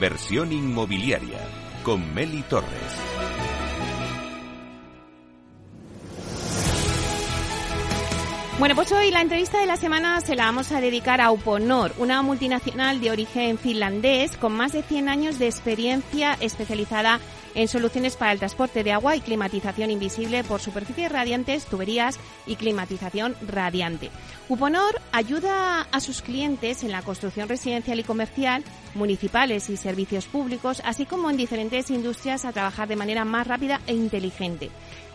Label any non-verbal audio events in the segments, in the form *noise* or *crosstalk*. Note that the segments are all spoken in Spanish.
Inversión inmobiliaria con Meli Torres. Bueno, pues hoy la entrevista de la semana se la vamos a dedicar a Uponor, una multinacional de origen finlandés con más de 100 años de experiencia especializada en soluciones para el transporte de agua y climatización invisible por superficies radiantes, tuberías y climatización radiante. Uponor ayuda a sus clientes en la construcción residencial y comercial, municipales y servicios públicos, así como en diferentes industrias a trabajar de manera más rápida e inteligente.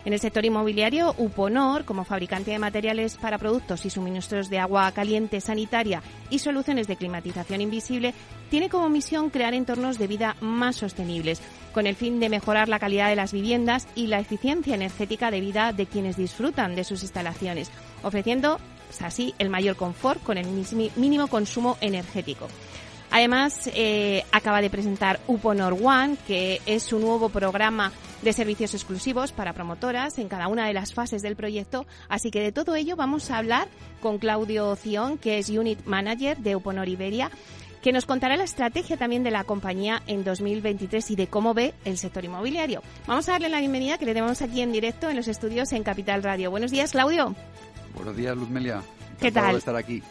En el sector inmobiliario, Uponor, como fabricante de materiales para productos y suministros de agua caliente sanitaria y soluciones de climatización invisible, tiene como misión crear entornos de vida más sostenibles, con el fin de mejorar la calidad de las viviendas y la eficiencia energética de vida de quienes disfrutan de sus instalaciones, ofreciendo así el mayor confort con el mínimo consumo energético. Además, eh, acaba de presentar Uponor One, que es su nuevo programa de servicios exclusivos para promotoras en cada una de las fases del proyecto. Así que de todo ello vamos a hablar con Claudio Cion, que es Unit Manager de Uponor Iberia, que nos contará la estrategia también de la compañía en 2023 y de cómo ve el sector inmobiliario. Vamos a darle la bienvenida que le tenemos aquí en directo en los estudios en Capital Radio. Buenos días, Claudio. Buenos días, Luzmelia. ¿Qué tal? De estar aquí.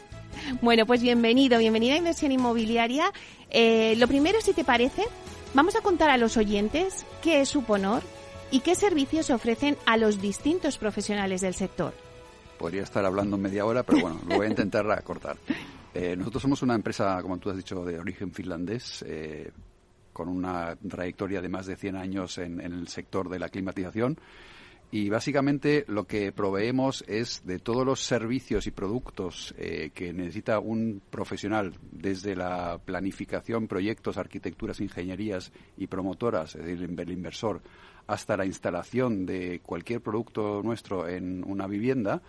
Bueno, pues bienvenido, bienvenida a Inversión Inmobiliaria. Eh, lo primero, si te parece, vamos a contar a los oyentes qué es Uponor y qué servicios ofrecen a los distintos profesionales del sector. Podría estar hablando media hora, pero bueno, lo voy a intentar acortar. *laughs* Eh, nosotros somos una empresa, como tú has dicho, de origen finlandés, eh, con una trayectoria de más de 100 años en el sector de la climatización y básicamente lo que proveemos es de todos los servicios y productos eh, que necesita un profesional, desde la planificación, proyectos, arquitecturas, ingenierías y promotoras, es decir, el inversor, hasta la instalación de cualquier producto nuestro en una vivienda,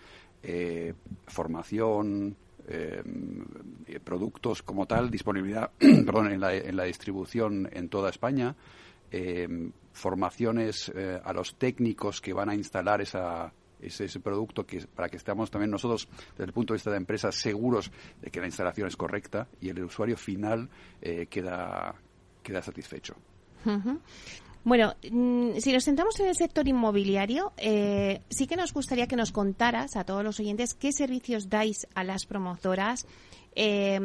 eh, formación, eh, productos como tal, disponibilidad *clears throat* perdón, en, la, en la distribución en toda España, eh, formaciones eh, a los técnicos que van a instalar esa, ese, producto que, para que estemos también nosotros, desde el punto de vista de empresas, seguros de que la instalación es correcta y el usuario final eh, queda, queda satisfecho. Bueno, mm, si nos centramos en el sector inmobiliario, eh, sí que nos gustaría que nos contaras a todos los oyentes qué servicios dais a las promotoras eh,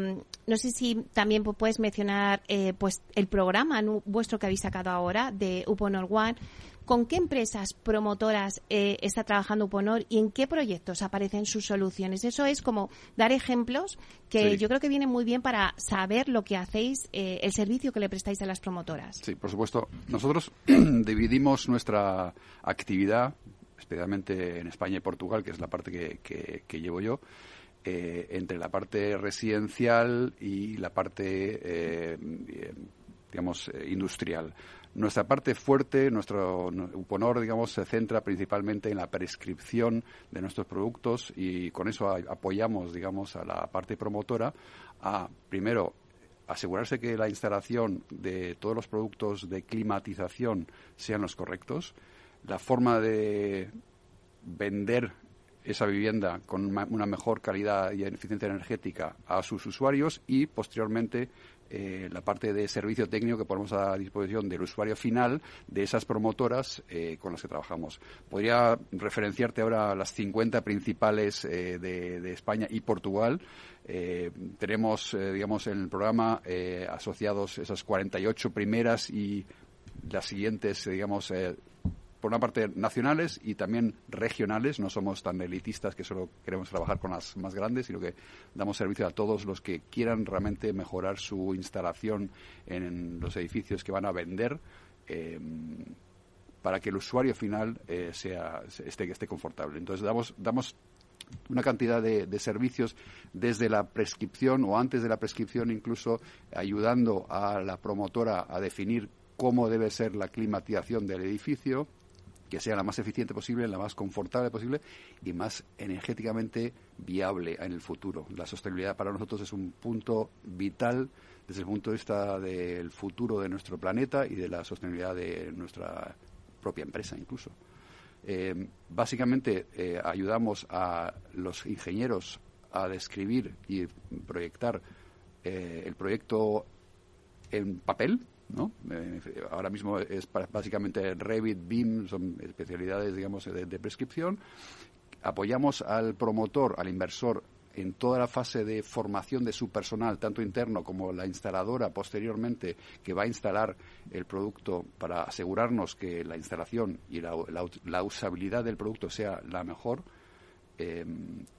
no sé si también puedes mencionar eh, pues el programa vuestro que habéis sacado ahora de Uponor One. ¿Con qué empresas promotoras eh, está trabajando Uponor y en qué proyectos aparecen sus soluciones? Eso es como dar ejemplos que yo creo que viene muy bien para saber lo que hacéis, eh, el servicio que le prestáis a las promotoras. Sí, por supuesto. Nosotros *clears throat* dividimos nuestra actividad, especialmente en España y Portugal, que es la parte que llevo yo, eh, entre la parte residencial y la parte, eh, digamos, eh, industrial. Nuestra parte fuerte, nuestro UPONOR, digamos, se centra principalmente en la prescripción de nuestros productos y con eso apoyamos, digamos, a la parte promotora a, primero, asegurarse que la instalación de todos los productos de climatización sean los correctos, la forma de vender esa vivienda con una mejor calidad y eficiencia energética a sus usuarios y posteriormente eh, la parte de servicio técnico que ponemos a disposición del usuario final de esas promotoras eh, con las que trabajamos. Podría referenciarte ahora las 50 principales eh, de, España y Portugal. tenemos, digamos, en el programa asociados esas 48 primeras y las siguientes, digamos, por una parte nacionales y también regionales. No somos tan elitistas que solo queremos trabajar con las más grandes, sino que damos servicio a todos los que quieran realmente mejorar su instalación en los edificios que van a vender. Em, para que el usuario final eh, sea esté, esté confortable. Entonces damos, damos una cantidad de, de, servicios desde la prescripción o antes de la prescripción, incluso ayudando a la promotora a definir cómo debe ser la climatización del edificio, que sea la más eficiente posible, la más confortable posible y más energéticamente viable en el futuro. La sostenibilidad para nosotros es un punto vital desde el punto de vista del futuro de nuestro planeta y de la sostenibilidad de nuestra propia empresa incluso. Eh, básicamente eh, ayudamos a los ingenieros a describir y proyectar eh, el proyecto en papel, ¿no? ahora mismo es básicamente Revit, BIM, son especialidades, digamos, de prescripción. Apoyamos al promotor, al inversor en toda la fase de formación de su personal, tanto interno como la instaladora posteriormente, que va a instalar el producto para asegurarnos que la instalación y la, usabilidad del producto sea la mejor. Eh,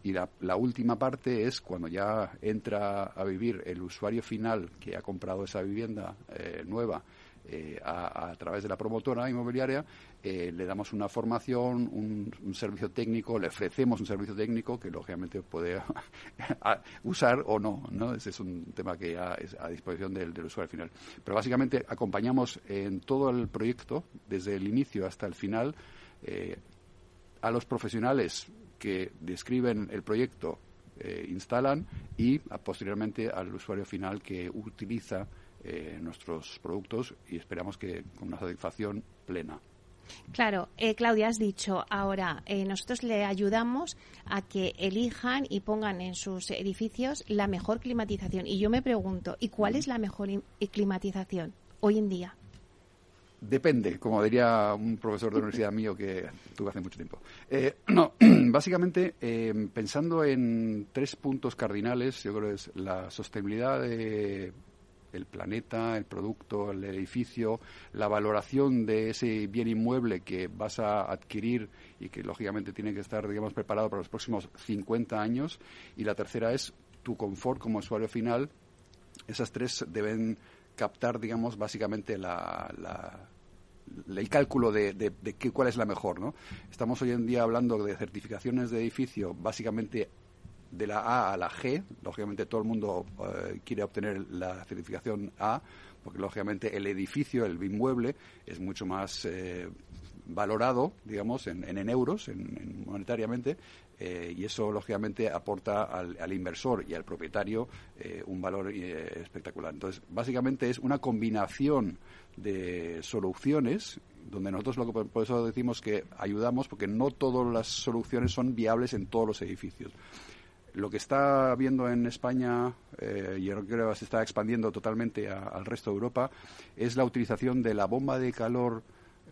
y la, última parte es cuando ya entra a vivir el usuario final que ha comprado esa vivienda eh, nueva eh, a, través de la promotora inmobiliaria, le damos una formación, un, servicio técnico, le ofrecemos un servicio técnico que lógicamente puede *laughs* usar o no, ¿no? Ese es un tema que ya es a disposición del, usuario final. Pero básicamente acompañamos en todo el proyecto, desde el inicio hasta el final, a los profesionales que describen el proyecto, instalan y posteriormente al usuario final que utiliza eh, nuestros productos y esperamos que con una satisfacción plena. Claro, eh, Claudia, has dicho ahora, eh, nosotros le ayudamos a que elijan y pongan en sus edificios la mejor climatización. Y yo me pregunto, ¿y cuál es la mejor climatización hoy en día? Depende, como diría un profesor de universidad mío que tuve hace mucho tiempo. *clears throat* no, *clears throat* básicamente, pensando en tres puntos cardinales, yo creo que es la sostenibilidad de el planeta, el producto, el edificio, la valoración de ese bien inmueble que vas a adquirir y que lógicamente tiene que estar, digamos, preparado para los próximos 50 años. Y la tercera es tu confort como usuario final. Esas tres deben captar, digamos, básicamente la, el cálculo de, de, qué, cuál es la mejor, ¿no? Estamos hoy en día hablando de certificaciones de edificio básicamente de la A a la G. Lógicamente todo el mundo eh, quiere obtener la certificación A, porque lógicamente el edificio, el inmueble, es mucho más eh, valorado, digamos, en, en, euros, en, monetariamente, eh, y eso lógicamente aporta al, inversor y al propietario un valor espectacular. Entonces, básicamente es una combinación de soluciones donde nosotros lo que por eso decimos que ayudamos porque no todas las soluciones son viables en todos los edificios. Lo que está viendo en España, eh, y creo que se está expandiendo totalmente al resto de Europa, es la utilización de la bomba de calor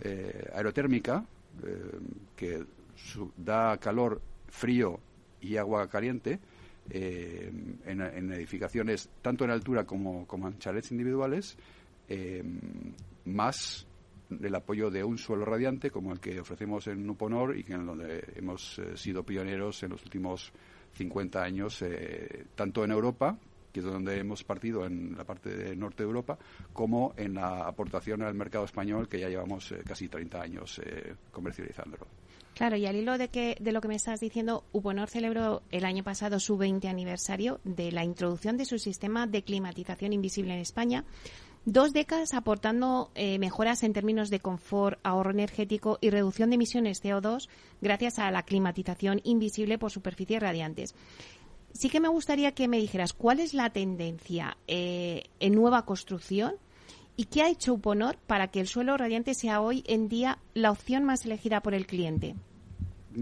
eh, aerotérmica, eh, que da calor frío y agua caliente, en, edificaciones tanto en altura como, como en chalets individuales, más el apoyo de un suelo radiante como el que ofrecemos en Nuponor y que en donde hemos sido pioneros en los últimos 50 años, eh, tanto en Europa, que es donde hemos partido en la parte de norte de Europa, como en la aportación al mercado español, que ya llevamos eh, casi 30 años eh, comercializándolo. Claro, y al hilo de, que, de lo que me estás diciendo, Uponor celebró el año pasado su 20 aniversario de la introducción de su sistema de climatización invisible en España, Dos décadas aportando eh, mejoras en términos de confort, ahorro energético y reducción de emisiones CO2 gracias a la climatización invisible por superficies radiantes. Sí que me gustaría que me dijeras cuál es la tendencia eh, en nueva construcción y qué ha hecho Uponor para que el suelo radiante sea hoy en día la opción más elegida por el cliente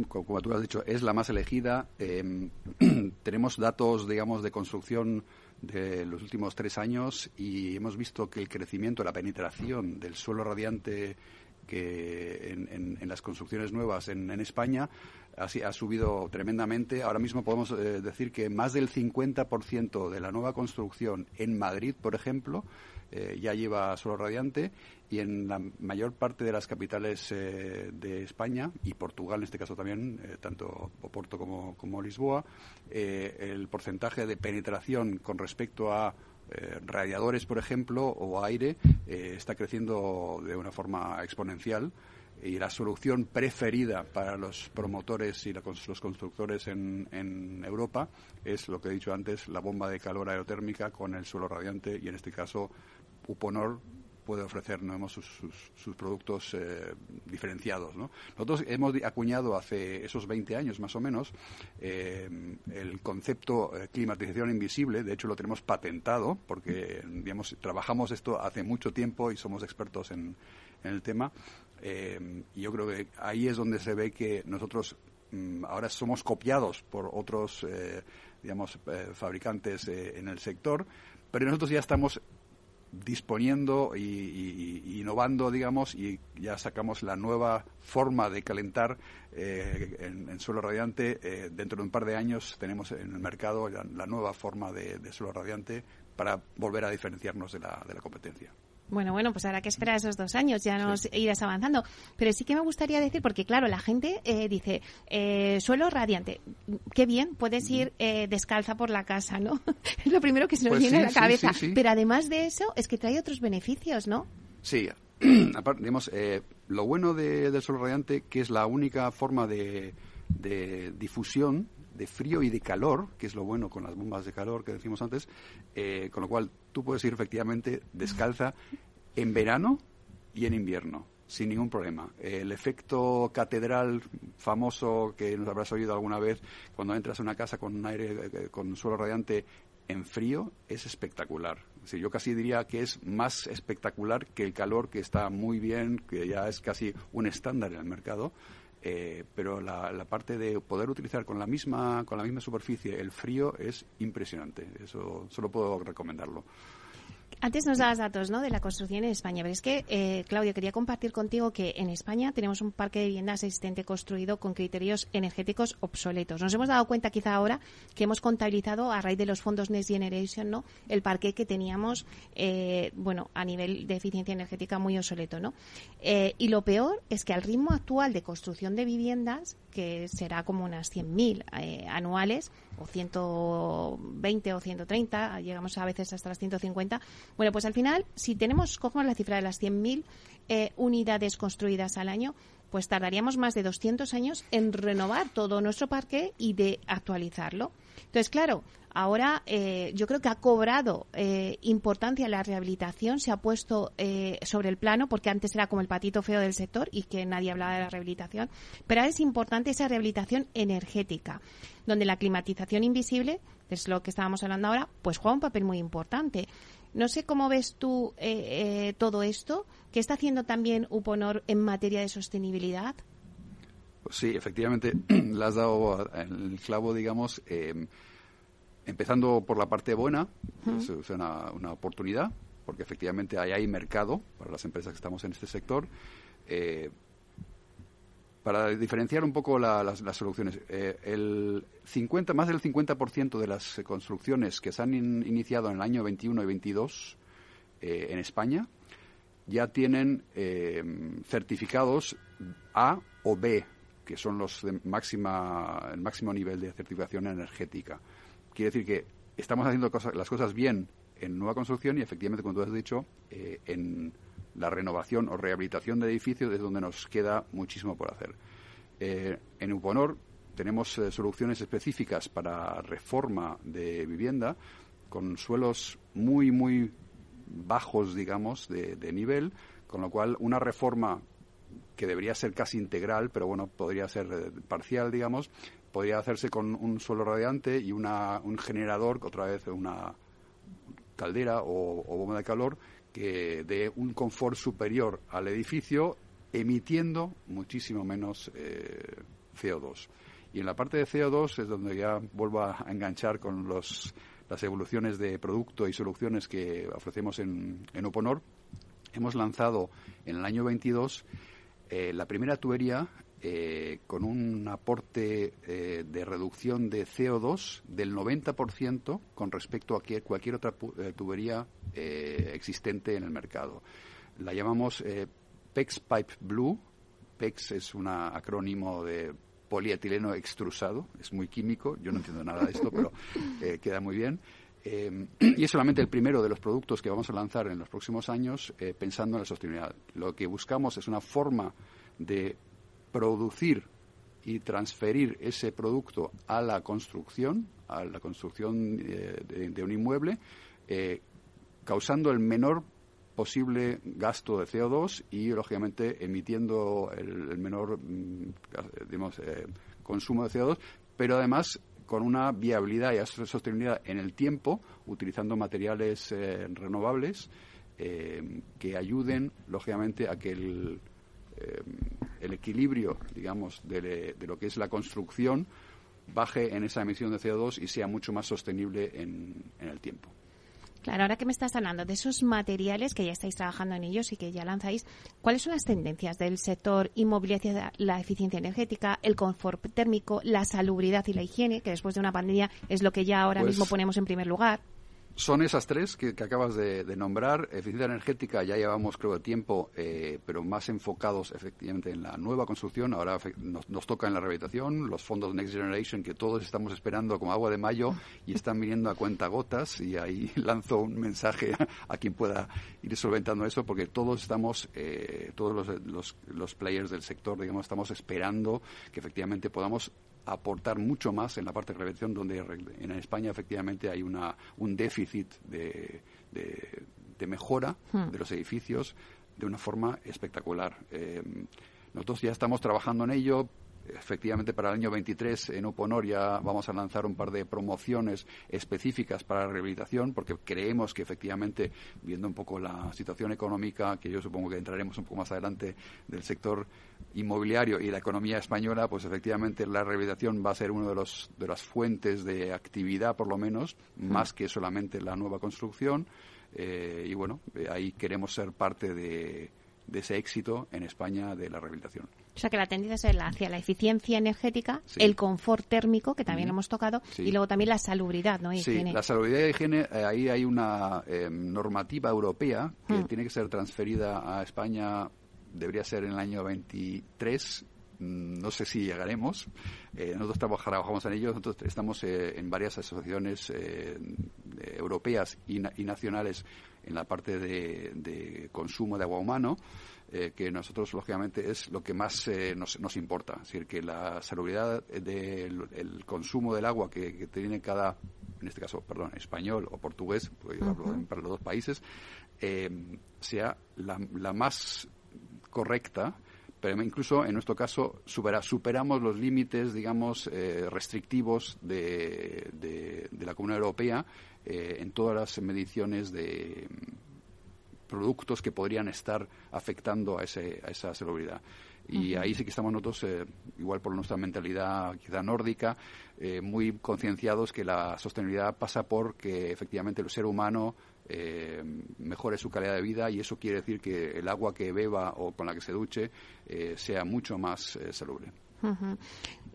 como tú has dicho, es la más elegida. Em, *clears throat* tenemos datos, digamos, de construcción de los últimos tres años y hemos visto que el crecimiento, la penetración del suelo radiante que en, las construcciones nuevas en, España ha, ha, subido tremendamente. Ahora mismo podemos eh, decir que más del 50% de la nueva construcción en Madrid, por ejemplo, eh, ya lleva suelo radiante y en la mayor parte de las capitales eh, de España y Portugal en este caso también, eh, tanto Oporto como, como Lisboa, el porcentaje de penetración con respecto a radiadores, por ejemplo, o aire, está creciendo de una forma exponencial y la solución preferida para los promotores y los constructores en, en, Europa es lo que he dicho antes, la bomba de calor aerotérmica con el suelo radiante y en este caso Uponor puede ofrecer sus, sus, productos eh, diferenciados. Nosotros hemos acuñado hace esos 20 años más o menos eh, el concepto eh, climatización invisible, de hecho lo tenemos patentado porque trabajamos esto hace mucho tiempo y somos expertos en, el tema. y yo creo que ahí es donde se ve que nosotros mm, ahora somos copiados por otros fabricantes en el sector, pero nosotros ya estamos disponiendo y, innovando, digamos, y ya sacamos la nueva forma de calentar eh, en, suelo radiante. Eh, dentro de un par de años tenemos en el mercado la, nueva forma de, suelo radiante para volver a diferenciarnos de la, de la competencia. Bueno, bueno, pues habrá que esperar esos dos años, ya nos irás avanzando. Pero sí que me gustaría decir, porque claro, la gente eh, dice, eh, suelo radiante, qué bien, puedes ir eh, descalza por la casa, ¿no? *laughs* es lo primero que se nos pues viene a la cabeza. Pero además de eso, es que trae otros beneficios, ¿no? Sí, *clears throat* aparte, digamos, lo bueno de, del suelo radiante, que es la única forma de, de difusión de frío y de calor, que es lo bueno con las bombas de calor que decimos antes, eh, con lo cual tú puedes ir efectivamente descalza en verano y en invierno, sin ningún problema. el efecto catedral famoso que nos habrás oído alguna vez cuando entras a una casa con un aire, eh, con suelo radiante en frío, es espectacular. yo casi diría que es más espectacular que el calor, que está muy bien, que ya es casi un estándar en el mercado. Eh, pero la, la, parte de poder utilizar con la misma con la misma superficie el frío es impresionante. Eso solo puedo recomendarlo. Antes nos dabas datos ¿no? de la construcción en España, pero es que, eh, Claudia, quería compartir contigo que en España tenemos un parque de viviendas existente construido con criterios energéticos obsoletos. Nos hemos dado cuenta quizá ahora que hemos contabilizado a raíz de los fondos Next Generation ¿no? el parque que teníamos eh, bueno, a nivel de eficiencia energética muy obsoleto. ¿no? Eh, y lo peor es que al ritmo actual de construcción de viviendas, que será como unas 100.000 eh, anuales, o 120 o 130, llegamos a veces hasta las 150. Bueno, pues al final, si tenemos, cogemos la cifra de las 100.000 eh, unidades construidas al año, pues tardaríamos más de 200 años en renovar todo nuestro parque y de actualizarlo. Entonces, claro, ahora eh, yo creo que ha cobrado eh, importancia la rehabilitación, se ha puesto eh, sobre el plano, porque antes era como el patito feo del sector y que nadie hablaba de la rehabilitación, pero ahora es importante esa rehabilitación energética, donde la climatización invisible, que es lo que estábamos hablando ahora, pues juega un papel muy importante. No sé cómo ves tú todo esto, ¿qué está haciendo también UPONOR en materia de sostenibilidad? Sí, efectivamente, *clears throat* le has dado el clavo, digamos, eh, empezando por la parte buena, es una, oportunidad, porque efectivamente ahí hay mercado para las empresas que estamos en este sector. Eh, para diferenciar un poco las, soluciones, eh, el 50, más del 50% de las construcciones que se han iniciado en el año 21 y 22 en España ya tienen certificados A o B que son los de máxima, el máximo nivel de certificación energética. Quiere decir que estamos haciendo las cosas bien en nueva construcción y efectivamente, como tú has dicho, eh, en la renovación o rehabilitación de edificios es donde nos queda muchísimo por hacer. Eh, en Uponor tenemos eh, soluciones específicas para reforma de vivienda con suelos muy, muy bajos, digamos, de, de nivel, con lo cual una reforma que debería ser casi integral, pero bueno, podría ser eh, parcial, digamos, podría hacerse con un suelo radiante y una, un generador, otra vez una caldera o, bomba de calor, que dé un confort superior al edificio, emitiendo muchísimo menos eh, CO2. Y en la parte de CO2 es donde ya vuelvo a enganchar con los, las evoluciones de producto y soluciones que ofrecemos en, en. Hemos lanzado en el año 22 eh, la primera tubería eh, con un aporte de reducción de CO2 del 90% con respecto a cualquier otra tubería existente en el mercado. La llamamos PEX Pipe Blue. PEX es un acrónimo de polietileno extrusado, es muy químico, yo no entiendo nada de esto, pero queda muy bien. *clears throat* y es solamente el primero de los productos que vamos a lanzar en los próximos años pensando en la sostenibilidad. Lo que buscamos es una forma de producir y transferir ese producto a la construcción, a la construcción eh, de, un inmueble, eh, causando el menor posible gasto de CO2 y, lógicamente, emitiendo el, menor mm, eh, consumo de CO2, pero además con una viabilidad y sostenibilidad en el tiempo, utilizando materiales renovables que ayuden, lógicamente, a que el, eh, el equilibrio, digamos, de, lo que es la construcción baje en esa emisión de CO2 y sea mucho más sostenible en, el tiempo. Claro, ahora que me estás hablando de esos materiales que ya estáis trabajando en ellos y que ya lanzáis, ¿cuáles son las tendencias del sector inmobiliario, la eficiencia energética, el confort térmico, la salubridad y la higiene, que después de una pandemia es lo que ya ahora Pues mismo ponemos en primer lugar? Son esas tres que, acabas de, nombrar. Eficiencia energética ya llevamos, creo, tiempo, eh, pero más enfocados efectivamente en la nueva construcción. Ahora nos, nos toca en la rehabilitación, los fondos Next Generation que todos estamos esperando como agua de mayo y están viniendo a cuenta gotas. Y ahí *laughs* lanzo un mensaje a, a quien pueda ir solventando eso, porque todos estamos, eh, todos los, los players del sector, digamos, estamos esperando que efectivamente podamos aportar mucho más en la parte de prevención, donde en España efectivamente hay una, un déficit de, de- de mejora Hmm. de los edificios de una forma espectacular. Eh, nosotros ya estamos trabajando en ello. Efectivamente, para el año 23 en Uponor ya vamos a lanzar un par de promociones específicas para la rehabilitación, porque creemos que efectivamente, viendo un poco la situación económica, que yo supongo que entraremos un poco más adelante del sector inmobiliario y la economía española, pues efectivamente la rehabilitación va a ser una de, los, de las fuentes de actividad, por lo menos, más que solamente la nueva construcción. Eh, y bueno, eh, ahí queremos ser parte de, de ese éxito en España de la rehabilitación. O sea que la tendencia es la- hacia la eficiencia energética, Sí. el confort térmico, que también hemos tocado, Sí. y luego también la salubridad, ¿no? Sí, Higiene. la salubridad y higiene, eh, ahí hay una eh, normativa europea que Hmm. tiene que ser transferida a España, debería ser en el año 23, mm, no sé si llegaremos. Eh, nosotros trabaj- trabajamos en ello, nosotros estamos eh, en varias asociaciones eh, europeas y, na- y nacionales en la parte de, de consumo de agua humano. Eh, que nosotros, lógicamente, es lo que más eh, nos, nos importa. Es decir, que la salubridad del el consumo del agua que, que tiene cada, en este caso, perdón, español o portugués, porque yo hablo para los dos países, eh, sea la, la más correcta, pero incluso en nuestro caso supera- superamos los límites, digamos, eh, restrictivos de, de- de la Comunidad Europea eh, en todas las mediciones de productos que podrían estar afectando a, ese, a esa salubridad. Y ahí sí que estamos nosotros, eh, igual por nuestra mentalidad quizá nórdica, eh, muy concienciados que la sostenibilidad pasa por que efectivamente el ser humano eh, mejore su calidad de vida y eso quiere decir que el agua que beba o con la que se duche sea mucho más salubre.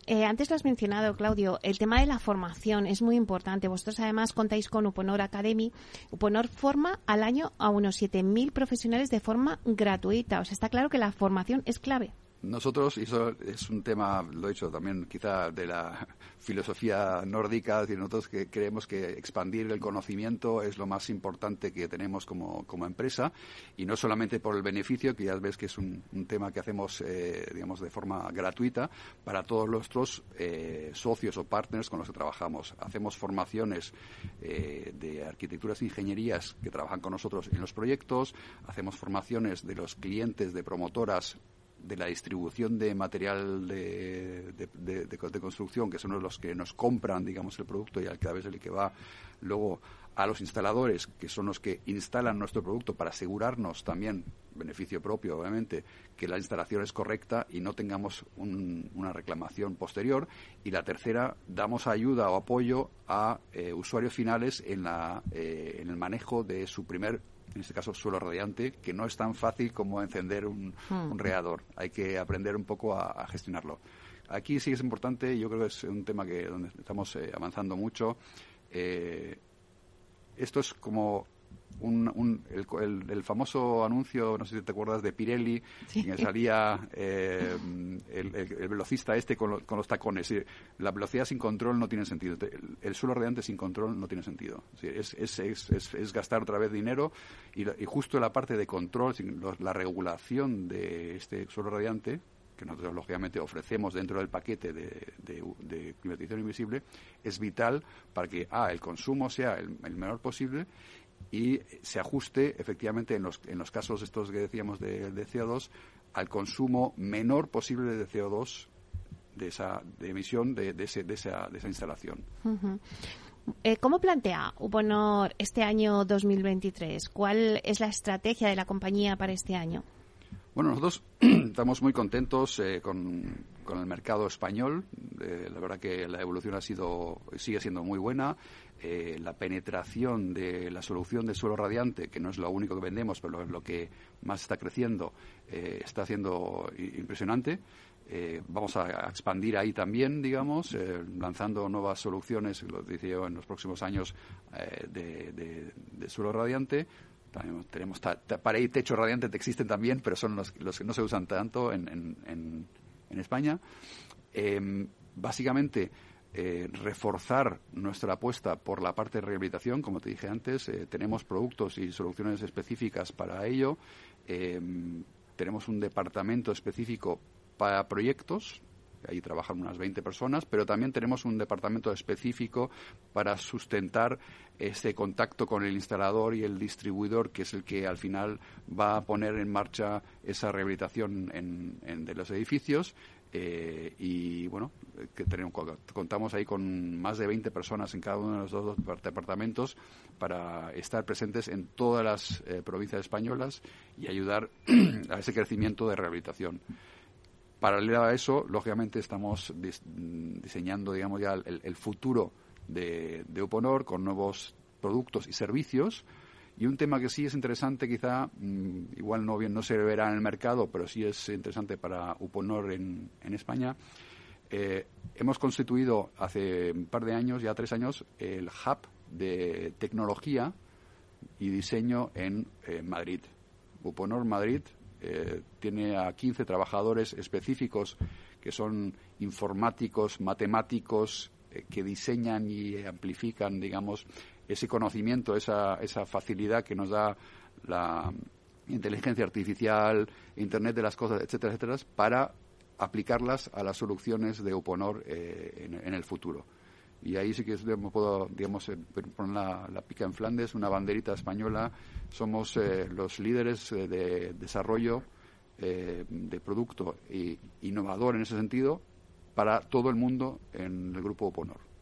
Eh, antes lo has mencionado, Claudio, el tema de la formación es muy importante. Vosotros además contáis con Uponor Academy. Uponor forma al año a unos 7.000 profesionales de forma gratuita. O sea, está claro que la formación es clave. Nosotros, y eso es un tema, lo he dicho también quizá de la *laughs* filosofía nórdica, es decir, nosotros que creemos que expandir el conocimiento es lo más importante que tenemos como, como empresa y no solamente por el beneficio, que ya ves que es un, un tema que hacemos, eh, digamos, de forma gratuita para todos nuestros eh, socios o partners con los que trabajamos. Hacemos formaciones eh, de arquitecturas e ingenierías que trabajan con nosotros en los proyectos, hacemos formaciones de los clientes de promotoras de la distribución de material de, de, construcción, que son los que nos compran, digamos, el producto y a veces el que va luego a los instaladores, que son los que instalan nuestro producto para asegurarnos también, beneficio propio obviamente, que la instalación es correcta y no tengamos un, una reclamación posterior. Y la tercera, damos ayuda o apoyo a eh, usuarios finales en, la, eh, en el manejo de su primer en este caso suelo radiante, que no es tan fácil como encender un, un radiador. Hay que aprender un poco a, a gestionarlo. Aquí sí es importante, yo creo que es un tema que donde estamos eh, avanzando mucho. Eh, esto es como un, un- el, el- el famoso anuncio, no sé si te acuerdas, de Pirelli, Sí. en que salía eh, el, el- el velocista este con, lo- con los tacones. La velocidad sin control no tiene sentido. El, el suelo radiante sin control no tiene sentido. Es, decir, es, es, es- es- gastar otra vez dinero y, justo la parte de control, la regulación de este suelo radiante, que nosotros lógicamente ofrecemos dentro del paquete de, de, de climatización invisible, es vital para que A, el consumo sea el, el menor posible y se ajuste efectivamente en los, en los casos estos que decíamos de, de CO2 al consumo menor posible de CO2 de esa de emisión de, de, ese, de, esa, de esa instalación. Eh, ¿Cómo plantea Uponor este año 2023? ¿Cuál es la estrategia de la compañía para este año? Bueno, nosotros *clears throat* estamos muy contentos eh, con, el mercado español. Eh, la verdad que la evolución ha sido, sigue siendo muy buena. Eh, la penetración de la solución de suelo radiante, que no es lo único que vendemos, pero es lo que más está creciendo, está siendo impresionante. vamos a, expandir ahí también, digamos, lanzando nuevas soluciones, lo decía en los próximos años de suelo radiante tenemos pared y techo radiante existen también, pero son los, los que no se usan tanto en, en, España. Em, básicamente, eh, reforzar nuestra apuesta por la parte de rehabilitación, como te dije antes, eh, tenemos productos y soluciones específicas para ello. Em, tenemos un departamento específico para proyectos, ahí trabajan unas 20 personas, pero también tenemos un departamento específico para sustentar ese contacto con el instalador y el distribuidor, que es el que al final va a poner en marcha esa rehabilitación en, de los edificios. Eh, y bueno, que tenemos, contamos ahí con más de 20 personas en cada uno de los dos departamentos para estar presentes en todas las eh, provincias españolas y ayudar *clears throat* a ese crecimiento de rehabilitación. Paralelo a eso, lógicamente estamos diseñando, digamos, ya el, futuro de, de, Uponor con nuevos productos y servicios. Y un tema que sí es interesante, quizá, mm, igual no bien no se verá en el mercado, pero sí es interesante para Uponor en, España. Eh, hemos constituido hace un par de años, ya tres años, el hub de tecnología y diseño en eh, Madrid. Uponor Madrid eh, tiene a 15 trabajadores específicos que son informáticos, matemáticos, que diseñan y amplifican, digamos, ese conocimiento, esa, esa facilidad que nos da la inteligencia artificial, Internet de las cosas, etcétera, etcétera, para aplicarlas a las soluciones de Uponor eh, en, el futuro. Y ahí sí que puedo, digamos, poner la, pica en Flandes, una banderita española. Somos eh, los líderes eh, de desarrollo eh, de producto e innovador en ese sentido para todo el mundo en el grupo Oponor.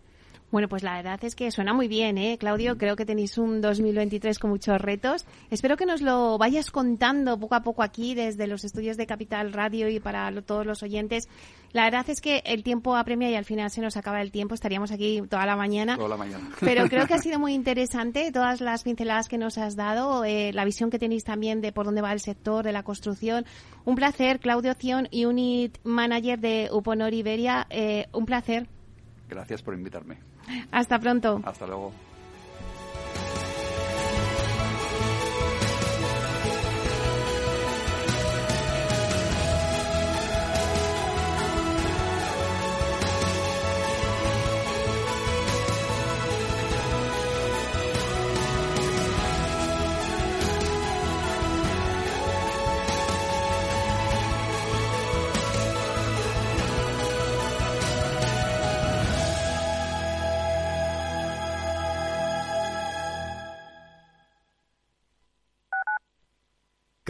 Bueno, pues la verdad es que suena muy bien, ¿eh, Claudio? Creo que tenéis un 2023 con muchos retos. Espero que nos lo vayas contando poco a poco aquí desde los estudios de Capital Radio y para todos los oyentes. La verdad es que el tiempo apremia y al final se nos acaba el tiempo. Estaríamos aquí toda la mañana. Toda la mañana. *laughs* Pero creo que ha *laughs* sido muy interesante todas las pinceladas que nos has dado, eh, la visión que tenéis también de por dónde va el sector de la construcción. Un placer, Claudio Cion, Unit Manager de Uponor Iberia. Eh, un placer. Gracias por invitarme. Hasta pronto. Hasta luego.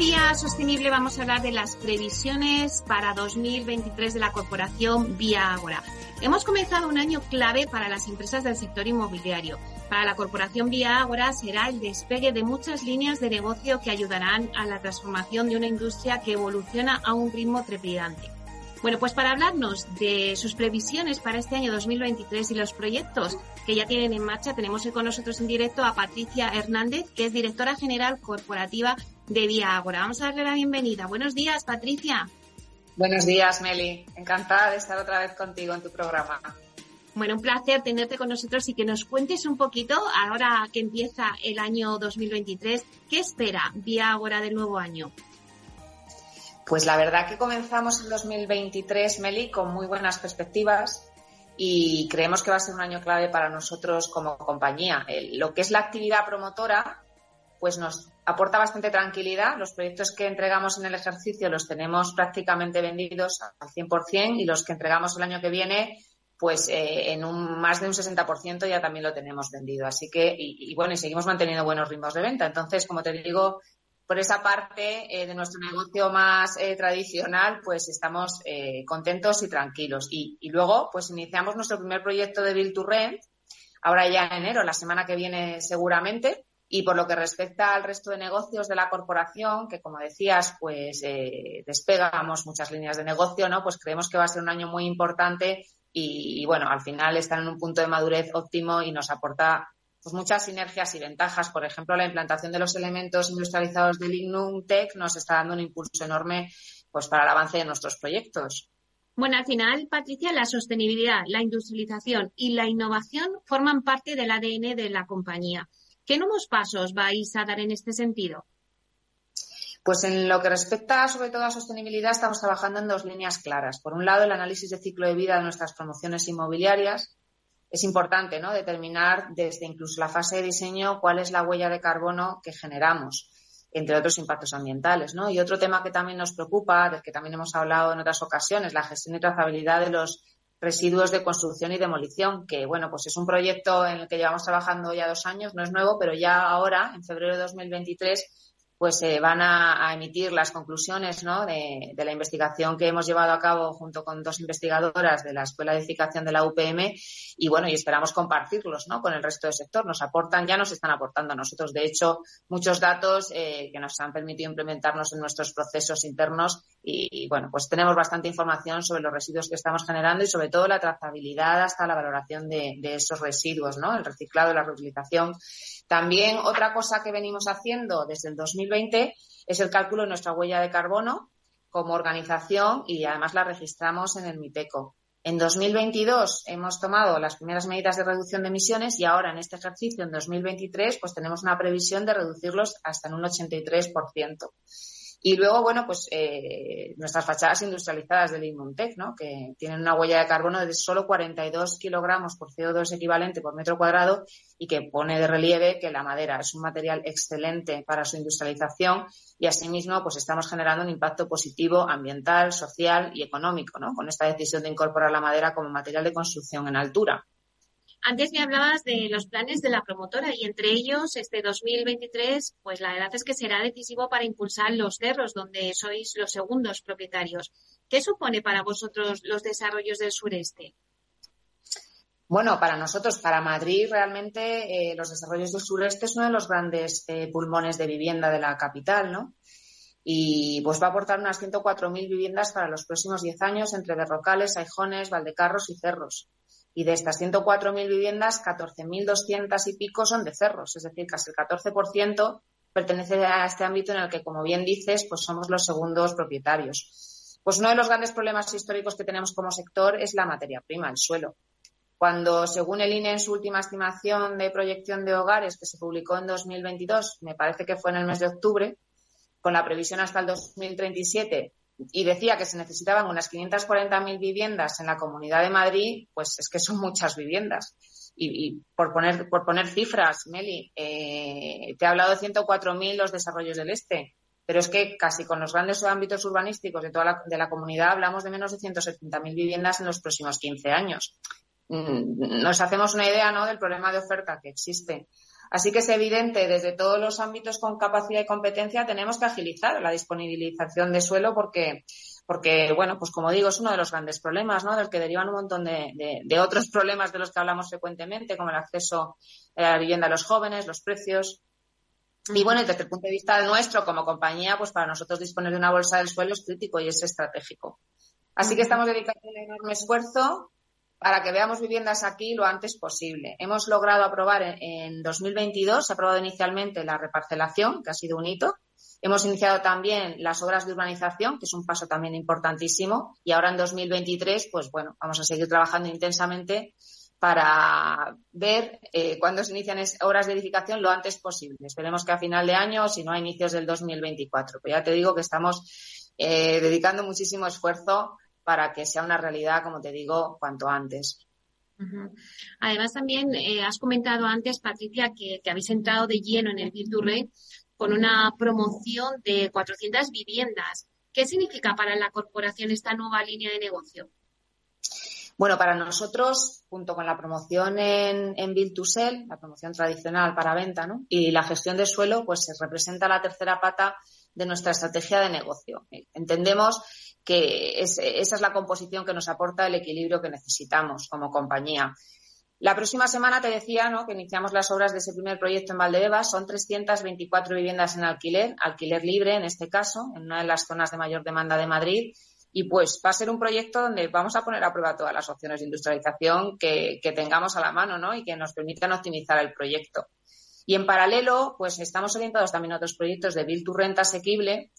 Vía Sostenible vamos a hablar de las previsiones para 2023 de la corporación Vía Agora. Hemos comenzado un año clave para las empresas del sector inmobiliario. Para la corporación Vía Agora será el despegue de muchas líneas de negocio que ayudarán a la transformación de una industria que evoluciona a un ritmo trepidante. Bueno, pues para hablarnos de sus previsiones para este año 2023 y los proyectos que ya tienen en marcha, tenemos hoy con nosotros en directo a Patricia Hernández, que es directora general corporativa de Vía Agora. Vamos a darle la bienvenida. Buenos días, Patricia. Buenos días, Meli. Encantada de estar otra vez contigo en tu programa. Bueno, un placer tenerte con nosotros y que nos cuentes un poquito, ahora que empieza el año 2023, ¿qué espera Vía Agora del nuevo año? Pues la verdad que comenzamos el 2023, Meli, con muy buenas perspectivas y creemos que va a ser un año clave para nosotros como compañía. lo que es la actividad promotora, pues nos aporta bastante tranquilidad. Los proyectos que entregamos en el ejercicio los tenemos prácticamente vendidos al 100% y los que entregamos el año que viene, pues eh, en un más de un 60% ya también lo tenemos vendido. Así que, y, bueno, y seguimos manteniendo buenos ritmos de venta. Entonces, como te digo, por esa parte eh, de nuestro negocio más eh, tradicional, pues estamos eh, contentos y tranquilos. Y, luego, pues iniciamos nuestro primer proyecto de Build to Rent, ahora ya en enero, la semana que viene seguramente. Y por lo que respecta al resto de negocios de la corporación, que como decías, pues despegamos muchas líneas de negocio, ¿no? Pues creemos que va a ser un año muy importante y, bueno, al final están en un punto de madurez óptimo y nos aporta pues muchas sinergias y ventajas. Por ejemplo, la implantación de los elementos industrializados del Lignum Tech nos está dando un impulso enorme pues, para el avance de nuestros proyectos. Bueno, al final, Patricia, la sostenibilidad, la industrialización y la innovación forman parte del ADN de la compañía. ¿Qué nuevos pasos vais a dar en este sentido? Pues en lo que respecta sobre todo a sostenibilidad, estamos trabajando en dos líneas claras. Por un lado, el análisis de ciclo de vida de nuestras promociones inmobiliarias, es importante ¿no? determinar desde incluso la fase de diseño cuál es la huella de carbono que generamos, entre otros impactos ambientales. ¿no? Y otro tema que también nos preocupa, del que también hemos hablado en otras ocasiones, la gestión y trazabilidad de los residuos de construcción y demolición, que bueno, pues es un proyecto en el que llevamos trabajando ya dos años, no es nuevo, pero ya ahora, en febrero de 2023, pues se van a, emitir las conclusiones ¿no? de, la investigación que hemos llevado a cabo junto con dos investigadoras de la Escuela de Edificación de la UPM y bueno, y esperamos compartirlos ¿no? con el resto del sector. Nos aportan, ya nos están aportando a nosotros, de hecho, muchos datos eh, que nos han permitido implementarnos en nuestros procesos internos y, bueno, pues tenemos bastante información sobre los residuos que estamos generando y sobre todo la trazabilidad hasta la valoración de, de esos residuos, ¿no? El reciclado la reutilización también otra cosa que venimos haciendo desde el 2020 es el cálculo de nuestra huella de carbono como organización y además la registramos en el MIPECO. En 2022 hemos tomado las primeras medidas de reducción de emisiones y ahora en este ejercicio, en 2023, pues tenemos una previsión de reducirlos hasta en un 83%. Y luego, bueno, pues eh, nuestras fachadas industrializadas del Inmuntec, ¿no? que tienen una huella de carbono de solo 42 kilogramos por CO2 equivalente por metro cuadrado y que pone de relieve que la madera es un material excelente para su industrialización y asimismo pues estamos generando un impacto positivo ambiental, social y económico ¿no? con esta decisión de incorporar la madera como material de construcción en altura. Antes me hablabas de los planes de la promotora y entre ellos este 2023, pues la verdad es que será decisivo para impulsar los cerros donde sois los segundos propietarios. ¿Qué supone para vosotros los desarrollos del sureste? Bueno, para nosotros, para Madrid, realmente eh, los desarrollos del sureste es uno de los grandes eh, pulmones de vivienda de la capital, ¿no? Y pues va a aportar unas 104.000 viviendas para los próximos 10 años entre Berrocales, Aijones, Valdecarros y Cerros. Y de estas 104.000 viviendas, 14.200 y pico son de cerros, es decir, casi el 14% pertenece a este ámbito en el que, como bien dices, pues somos los segundos propietarios. Pues uno de los grandes problemas históricos que tenemos como sector es la materia prima, el suelo. Cuando, según el INE, en su última estimación de proyección de hogares, que se publicó en 2022, me parece que fue en el mes de octubre, con la previsión hasta el 2037 y decía que se necesitaban unas 540.000 viviendas en la Comunidad de Madrid, pues es que son muchas viviendas. Y, por, poner, por poner cifras, Meli, eh, te he hablado de 104.000 los desarrollos del Este, pero es que casi con los grandes ámbitos urbanísticos de toda la, de la comunidad hablamos de menos de 170.000 viviendas en los próximos 15 años. Mm, nos hacemos una idea ¿no? del problema de oferta que existe. Así que es evidente, desde todos los ámbitos con capacidad y competencia, tenemos que agilizar la disponibilización de suelo porque porque, bueno, pues como digo, es uno de los grandes problemas, ¿no? Del que derivan un montón de, de, otros *laughs* problemas de los que hablamos frecuentemente, como el acceso a la vivienda a los jóvenes, los precios. Y bueno, desde el punto de vista nuestro como compañía, pues para nosotros disponer de una bolsa del suelo es crítico y es estratégico. Así que estamos dedicando un enorme esfuerzo para que veamos viviendas aquí lo antes posible. Hemos logrado aprobar en, en 2022, se ha aprobado inicialmente la reparcelación, que ha sido un hito, Hemos iniciado también las obras de urbanización, que es un paso también importantísimo, y ahora en 2023, pues bueno, vamos a seguir trabajando intensamente para ver eh, cuándo se inician obras de edificación lo antes posible. Esperemos que a final de año, si no a inicios del 2024. Pero ya te digo que estamos eh, dedicando muchísimo esfuerzo para que sea una realidad, como te digo, cuanto antes. Además, también eh, has comentado antes, Patricia, que, que, habéis entrado de lleno en el Virturre con una promoción de 400 viviendas. ¿Qué significa para la corporación esta nueva línea de negocio? Bueno, para nosotros, junto con la promoción en, en Build to Sell, la promoción tradicional para venta, ¿no? y la gestión de suelo, pues se representa la tercera pata de nuestra estrategia de negocio. Entendemos que esa es la composición que nos aporta el equilibrio que necesitamos como compañía. La próxima semana te decía ¿no? que iniciamos las obras de ese primer proyecto en Valdebebas. Son 324 viviendas en alquiler, alquiler libre en este caso, en una de las zonas de mayor demanda de Madrid. Y pues va a ser un proyecto donde vamos a poner a prueba todas las opciones de industrialización que, tengamos a la mano ¿no? y que nos permitan optimizar el proyecto. Y en paralelo, pues estamos orientados también a otros proyectos de Build to Renta asequible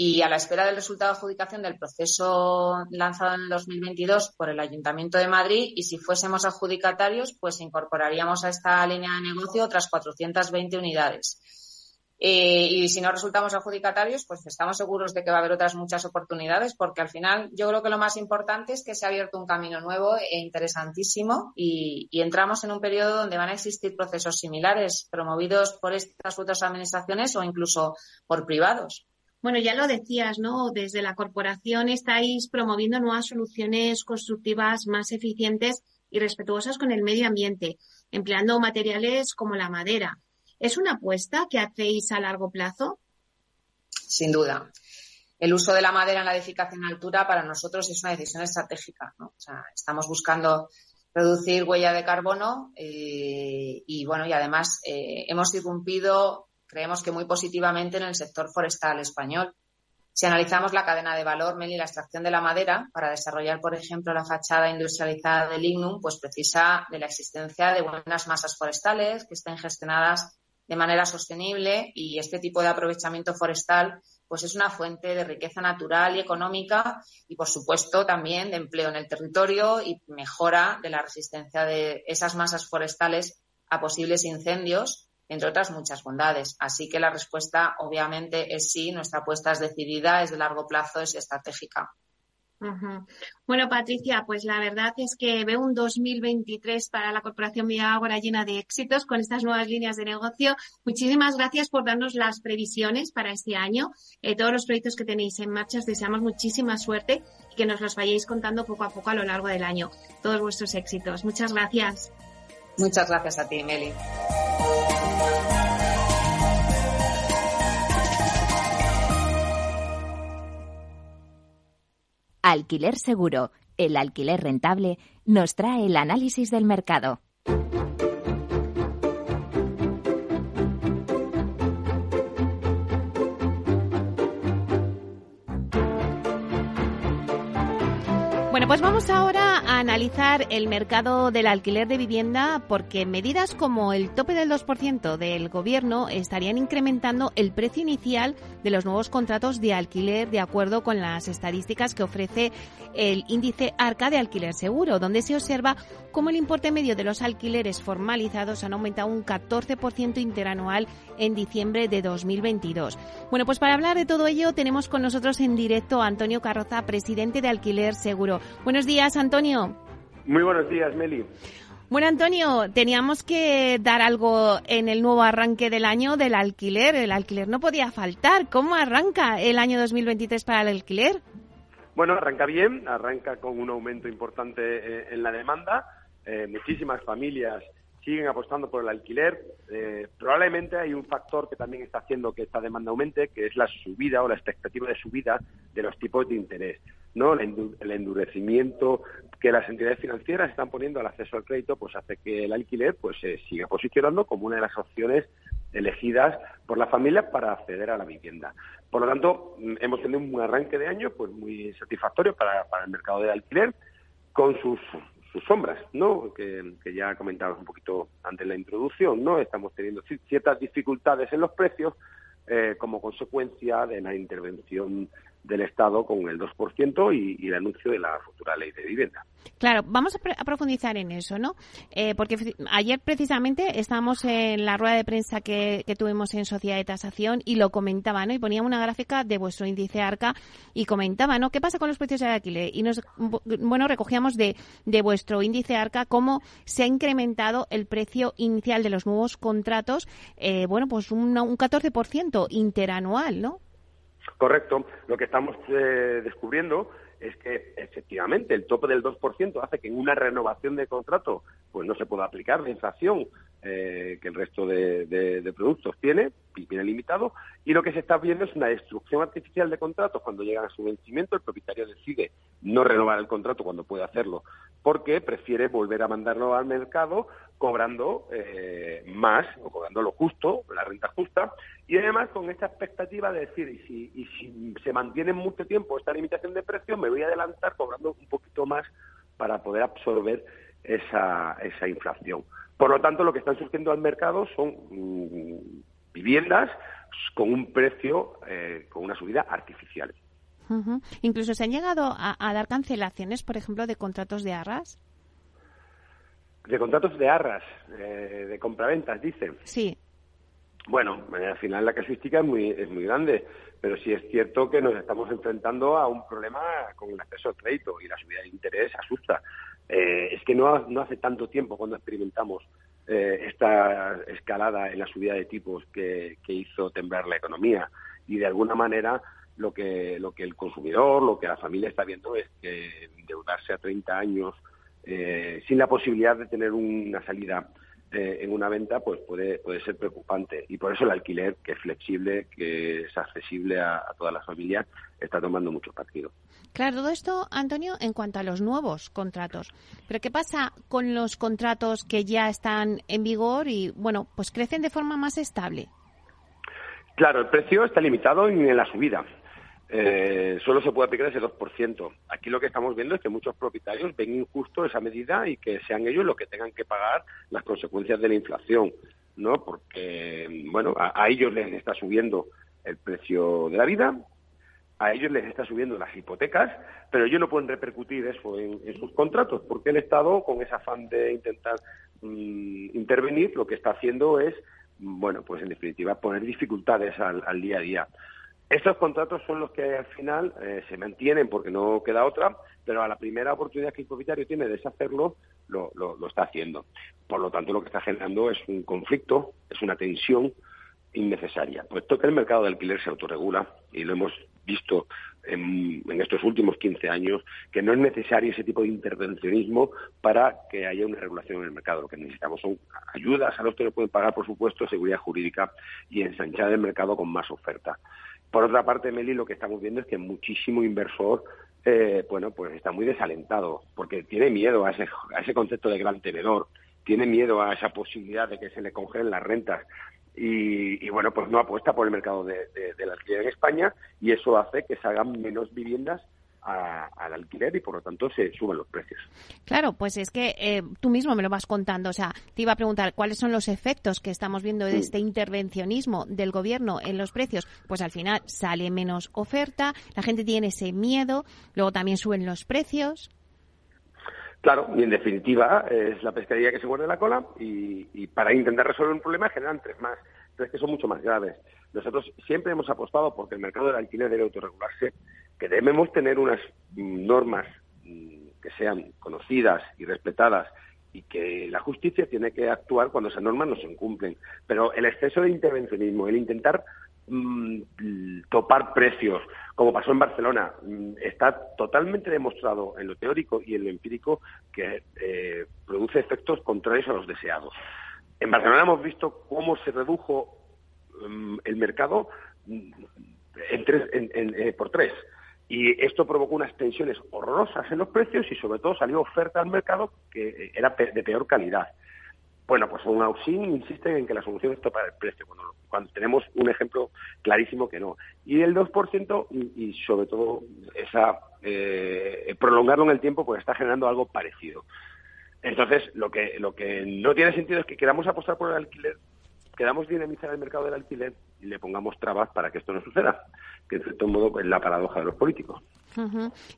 y a la espera del resultado de adjudicación del proceso lanzado en el 2022 por el Ayuntamiento de Madrid y si fuésemos adjudicatarios, pues incorporaríamos a esta línea de negocio otras 420 unidades. Eh, y si no resultamos adjudicatarios, pues estamos seguros de que va a haber otras muchas oportunidades, porque al final yo creo que lo más importante es que se ha abierto un camino nuevo e interesantísimo y, y entramos en un periodo donde van a existir procesos similares promovidos por estas otras administraciones o incluso por privados. Bueno, ya lo decías, ¿no? Desde la corporación estáis promoviendo nuevas soluciones constructivas más eficientes y respetuosas con el medio ambiente, empleando materiales como la madera. ¿Es una apuesta que hacéis a largo plazo? Sin duda. El uso de la madera en la edificación a altura para nosotros es una decisión estratégica. ¿no? O sea, estamos buscando reducir huella de carbono eh, y bueno y además eh, hemos irrumpido creemos que muy positivamente en el sector forestal español. Si analizamos la cadena de valor, Meli, la extracción de la madera para desarrollar, por ejemplo, la fachada industrializada del lignum, pues precisa de la existencia de buenas masas forestales que estén gestionadas de manera sostenible y este tipo de aprovechamiento forestal pues es una fuente de riqueza natural y económica y por supuesto también de empleo en el territorio y mejora de la resistencia de esas masas forestales a posibles incendios entre otras muchas bondades. Así que la respuesta obviamente es sí, nuestra apuesta es decidida, es de largo plazo, es estratégica. Bueno, Patricia, pues la verdad es que veo un 2023 para la Corporación Vía Ágora llena de éxitos con estas nuevas líneas de negocio. Muchísimas gracias por darnos las previsiones para este año. Eh, todos los proyectos que tenéis en marcha, os deseamos muchísima suerte y que nos los vayáis contando poco a poco a lo largo del año. Todos vuestros éxitos. Muchas gracias. Muchas gracias a ti, Meli. Alquiler Seguro, el alquiler rentable, nos trae el análisis del mercado. Bueno, pues vamos ahora el mercado del alquiler de vivienda porque medidas como el tope del 2% del gobierno estarían incrementando el precio inicial de los nuevos contratos de alquiler de acuerdo con las estadísticas que ofrece el índice ARCA de alquiler seguro, donde se observa cómo el importe medio de los alquileres formalizados han aumentado un 14% interanual en diciembre de 2022. Bueno, pues para hablar de todo ello tenemos con nosotros en directo a Antonio Carroza, presidente de Alquiler Seguro. Buenos días, Antonio. Muy buenos días, Meli. Bueno, Antonio, teníamos que dar algo en el nuevo arranque del año del alquiler. El alquiler no podía faltar. ¿Cómo arranca el año 2023 para el alquiler? Bueno, arranca bien, arranca con un aumento importante eh, en la demanda. Eh, muchísimas familias siguen apostando por el alquiler. Eh, probablemente hay un factor que también está haciendo que esta demanda aumente, que es la subida o la expectativa de subida de los tipos de interés. ¿no? El endurecimiento que las entidades financieras están poniendo al acceso al crédito, pues hace que el alquiler pues se siga posicionando como una de las opciones elegidas por la familia para acceder a la vivienda. Por lo tanto, mm, hemos tenido un arranque de año pues muy satisfactorio para, para el mercado de alquiler con sus sus sombras, ¿no? Que, ya comentabas un poquito antes en la introducción, ¿no? Estamos teniendo ciertas dificultades en los precios eh, como consecuencia de la intervención del Estado con el 2% y, y, el anuncio de la futura ley de vivienda. Claro, vamos a, profundizar en eso, ¿no? Eh, porque ayer precisamente estábamos en la rueda de prensa que, tuvimos en Sociedad de Tasación y lo comentaba, ¿no? Y ponía una gráfica de vuestro índice ARCA y comentaba, ¿no? ¿Qué pasa con los precios del alquiler? Y nos, bueno, recogíamos de, de vuestro índice ARCA cómo se ha incrementado el precio inicial de los nuevos contratos, eh, bueno, pues un, un 14% interanual, ¿no? Correcto. Lo que estamos eh, descubriendo es que efectivamente el tope del 2% hace que en una renovación de contrato pues no se pueda aplicar la inflación eh, que el resto de, productos tiene, y tiene limitado, y lo que se está viendo es una destrucción artificial de contratos. Cuando llegan a su vencimiento, el propietario decide no renovar el contrato cuando puede hacerlo, porque prefiere volver a mandarlo al mercado cobrando eh, más o cobrando lo justo, la renta justa, y además con esta expectativa de decir, y si, y si se mantiene mucho tiempo esta limitación de precios, me voy a adelantar cobrando un poquito más para poder absorber esa, esa inflación. Por lo tanto, lo que están surgiendo al mercado son mm, viviendas con un precio, eh, con una subida artificial. Incluso se han llegado a, dar cancelaciones, por ejemplo, de contratos de arras. De contratos de arras, eh, de compraventas, dice. Sí. Bueno, al final la casuística es muy, es muy grande, pero sí es cierto que nos estamos enfrentando a un problema con el acceso al crédito y la subida de interés asusta. Eh, es que no, no hace tanto tiempo cuando experimentamos eh, esta escalada en la subida de tipos que, hizo temblar la economía. Y de alguna manera lo que, lo que el consumidor, lo que la familia está viendo es que endeudarse a 30 años eh, sin la posibilidad de tener una salida eh, en una venta pues puede, puede ser preocupante. Y por eso el alquiler, que es flexible, que es accesible a, todas las familias, está tomando mucho partido. Claro, todo esto, Antonio, en cuanto a los nuevos contratos. Pero ¿qué pasa con los contratos que ya están en vigor y, bueno, pues crecen de forma más estable? Claro, el precio está limitado en la subida eh, solo se puede aplicar ese 2%. Aquí lo que estamos viendo es que muchos propietarios ven injusto esa medida y que sean ellos los que tengan que pagar las consecuencias de la inflación, ¿no? Porque, bueno, a, ellos les está subiendo el precio de la vida, a ellos les está subiendo las hipotecas, pero ellos no pueden repercutir eso en, sus contratos, porque el Estado, con ese afán de intentar mm, intervenir, lo que está haciendo es, bueno, pues en definitiva, poner dificultades al día a día. Estos contratos son los que al final eh, se mantienen porque no queda otra, pero a la primera oportunidad que el propietario tiene de deshacerlo, lo, lo, está haciendo. Por lo tanto, lo que está generando es un conflicto, es una tensión innecesaria, puesto que el mercado de alquiler se autorregula y lo hemos visto en, en, estos últimos 15 años, que no es necesario ese tipo de intervencionismo para que haya una regulación en el mercado. Lo que necesitamos son ayudas a los que no pueden pagar, por supuesto, seguridad jurídica y ensanchar el mercado con más oferta. Por otra parte, Meli, lo que estamos viendo es que muchísimo inversor, eh, bueno, pues está muy desalentado, porque tiene miedo a ese, a ese concepto de gran tenedor, tiene miedo a esa posibilidad de que se le congelen las rentas. Y, bueno, pues no apuesta por el mercado de, de, del alquiler en España y eso hace que se hagan menos viviendas al alquiler y por lo tanto se suben los precios. Claro, pues es que eh, tú mismo me lo vas contando. O sea, te iba a preguntar cuáles son los efectos que estamos viendo de este intervencionismo del gobierno en los precios. Pues al final sale menos oferta, la gente tiene ese miedo, luego también suben los precios. Claro, y en definitiva es la pescadilla que se muerde la cola y, y para intentar resolver un problema generan tres más, tres que son mucho más graves. Nosotros siempre hemos apostado porque el mercado del alquiler debe autorregularse que debemos tener unas normas mm, que sean conocidas y respetadas y que la justicia tiene que actuar cuando esas normas no se incumplen. Pero el exceso de intervencionismo, el intentar mm, topar precios, como pasó en Barcelona. Mm, está totalmente demostrado en lo teórico y en lo empírico que eh, produce efectos contrarios a los deseados. En Barcelona hemos visto cómo se redujo mm, el mercado en tres, eh, por tres. Y esto provocó unas tensiones horrorosas en los precios y sobre todo salió oferta al mercado que era de peor calidad. Bueno, pues un Auxin insiste en que la solución es topar el precio, cuando, tenemos un ejemplo clarísimo que no. Y el 2% y, sobre todo esa eh, prolongarlo en el tiempo pues está generando algo parecido. Entonces, lo que, lo que no tiene sentido es que queramos apostar por el alquiler queramos dinamizar el mercado del alquiler y le pongamos trabas para que esto no suceda, que en cierto modo es la paradoja de los políticos.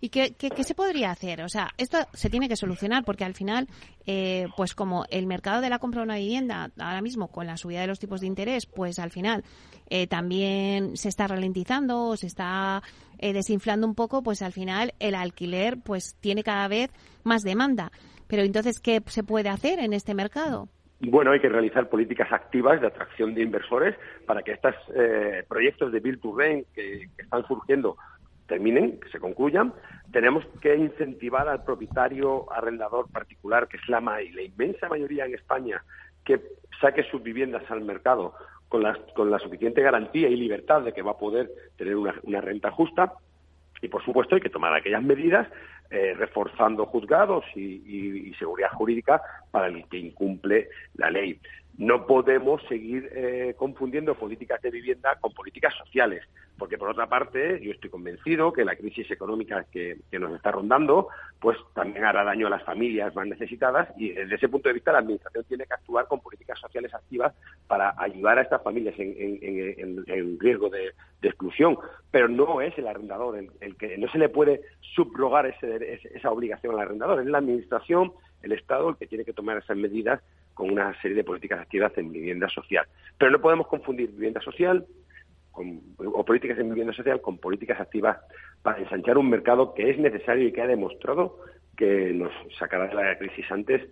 ¿Y qué, se podría hacer? O sea, esto se tiene que solucionar porque al final, eh, pues como el mercado de la compra de una vivienda ahora mismo con la subida de los tipos de interés, pues al final eh, también se está ralentizando o se está eh, desinflando un poco, pues al final el alquiler pues tiene cada vez más demanda. Pero entonces, ¿qué se puede hacer en este mercado? Bueno, hay que realizar políticas activas de atracción de inversores para que estos eh, proyectos de Build to Rent que, están surgiendo terminen, que se concluyan. Tenemos que incentivar al propietario arrendador particular, que es la, la inmensa mayoría en España, que saque sus viviendas al mercado con la, con la suficiente garantía y libertad de que va a poder tener una renta justa. Y, por supuesto, hay que tomar aquellas medidas eh, reforzando juzgados y, seguridad jurídica para el que incumple la ley. No podemos seguir eh, confundiendo políticas de vivienda con políticas sociales porque por otra parte yo estoy convencido que la crisis económica que, nos está rondando pues también hará daño a las familias más necesitadas y desde ese punto de vista la administración tiene que actuar con políticas sociales activas para ayudar a estas familias en, riesgo de, exclusión. Pero no es el arrendador el, que no se le puede subrogar esa obligación al arrendador es la administración el Estado el que tiene que tomar esas medidas con una serie de políticas activas en vivienda social pero no podemos confundir vivienda social o políticas de vivienda social con políticas activas para ensanchar un mercado que es necesario y que ha demostrado que nos sacará de la crisis antes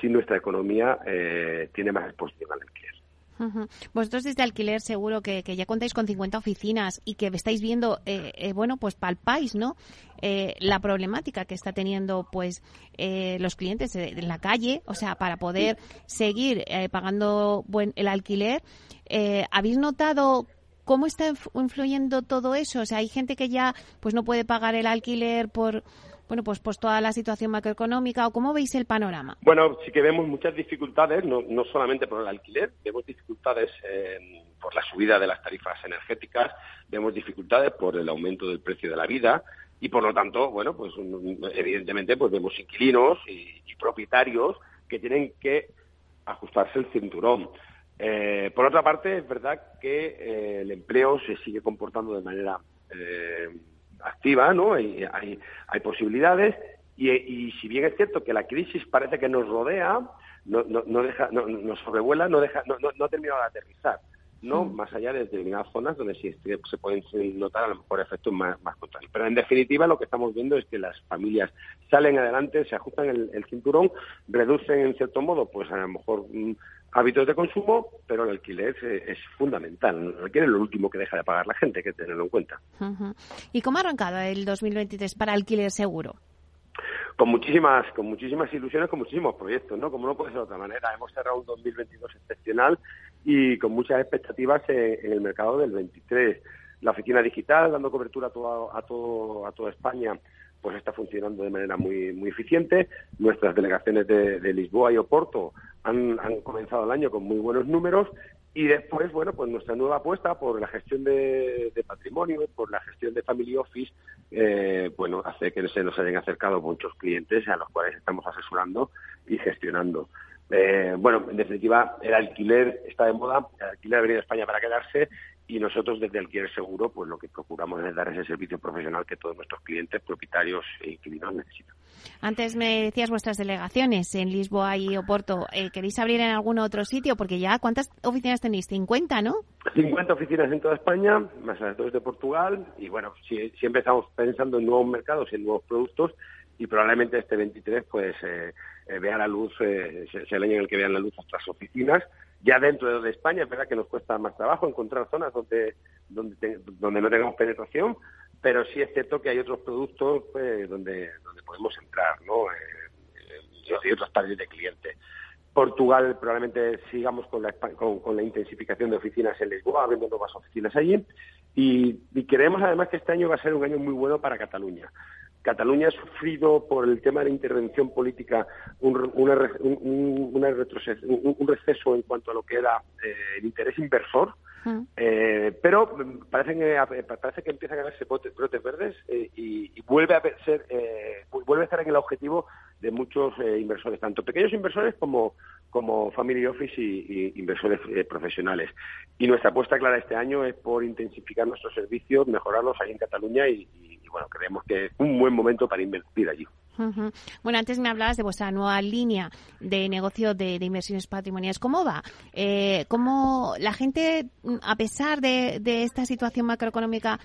si nuestra economía eh, tiene más exposición al alquiler. Vosotros desde alquiler seguro que, ya contáis con 50 oficinas y que estáis viendo, eh, eh, bueno, pues palpáis, ¿no? la problemática que está teniendo, pues, los clientes en la calle, o sea, para poder seguir pagando buen, el alquiler. ¿Habéis notado ¿Cómo está influyendo todo eso? O sea, hay gente que ya pues no puede pagar el alquiler por bueno, pues, pues toda la situación macroeconómica o cómo veis el panorama? Bueno, sí que vemos muchas dificultades, no, no solamente por el alquiler, vemos dificultades por la subida de las tarifas energéticas, vemos dificultades por el aumento del precio de la vida y por lo tanto, bueno, pues evidentemente pues vemos inquilinos y propietarios que tienen que ajustarse el cinturón. Eh, por otra parte, es verdad que eh, el empleo se sigue comportando de manera eh, activa, ¿no? Hay, hay, posibilidades y, si bien es cierto que la crisis parece que nos rodea, no, no, deja, no, nos sobrevuela, no deja, no, no, ha terminado de aterrizar. ¿no? Mm. Más allá de determinadas zonas donde sí se pueden notar a lo mejor efectos más, más contrarios. Pero en definitiva lo que estamos viendo es que las familias salen adelante, se ajustan el, el cinturón, reducen en cierto modo, pues a lo mejor mm, hábitos de consumo, pero el alquiler es, fundamental. El alquiler es lo último que deja de pagar la gente, hay que tenerlo en cuenta. ¿Y cómo ha arrancado el 2023 para alquiler seguro? Con muchísimas, con muchísimas ilusiones, con muchísimos proyectos, ¿no? Como no puede ser de otra manera. Hemos cerrado un 2022 excepcional y con muchas expectativas en, el mercado del 23. La oficina digital, dando cobertura a, todo, a, todo, a toda España, pues está funcionando de manera muy, muy eficiente. Nuestras delegaciones de, de Lisboa y Oporto han, comenzado el año con muy buenos números y después, bueno, pues nuestra nueva apuesta por la gestión de, patrimonio, por la gestión de Family Office, eh, bueno, hace que se nos hayan acercado muchos clientes a los cuales estamos asesorando y gestionando. Eh, bueno, en definitiva, el alquiler está de moda, el alquiler ha venido a España para quedarse y nosotros desde Alquiler Seguro, pues lo que procuramos es dar ese servicio profesional que todos nuestros clientes, propietarios e inquilinos necesitan. Antes me decías vuestras delegaciones en Lisboa y Oporto. Eh, ¿Queréis abrir en algún otro sitio? Porque ya, ¿cuántas oficinas tenéis? 50, ¿no? 50 oficinas en toda España, más las dos de Portugal. Y bueno, siempre estamos pensando en nuevos mercados y en nuevos productos. Y probablemente este 23 pues eh, eh, vea la luz, sea el año en el que vean la luz nuestras oficinas Ya dentro de España es verdad que nos cuesta más trabajo encontrar zonas donde, donde, donde no tengamos penetración, pero sí es cierto que hay otros productos pues, donde, donde podemos entrar, ¿no? Eh, y otros targets de clientes. Portugal probablemente sigamos con la, con, la intensificación de oficinas en Lisboa, abriendo nuevas oficinas allí. Y, y, creemos además que este año va a ser un año muy bueno para Cataluña. Cataluña ha sufrido por el tema de intervención política un, una, un, una un, receso en cuanto a lo que era eh, el interés inversor, eh, pero parece que, parece que empieza a ganarse brotes, verdes eh, y, y, vuelve a ser eh, vuelve a estar en el objetivo de muchos eh, inversores, tanto pequeños inversores como, como family office y, inversores eh, profesionales. Y nuestra apuesta clara este año es por intensificar nuestros servicios, mejorarlos ahí en Cataluña y, bueno, creemos que es un buen momento para invertir allí. Bueno, antes me hablabas de vuestra nueva línea de negocio de, inversiones patrimoniales. ¿Cómo va? Eh, ¿Cómo la gente, a pesar de, de esta situación macroeconómica,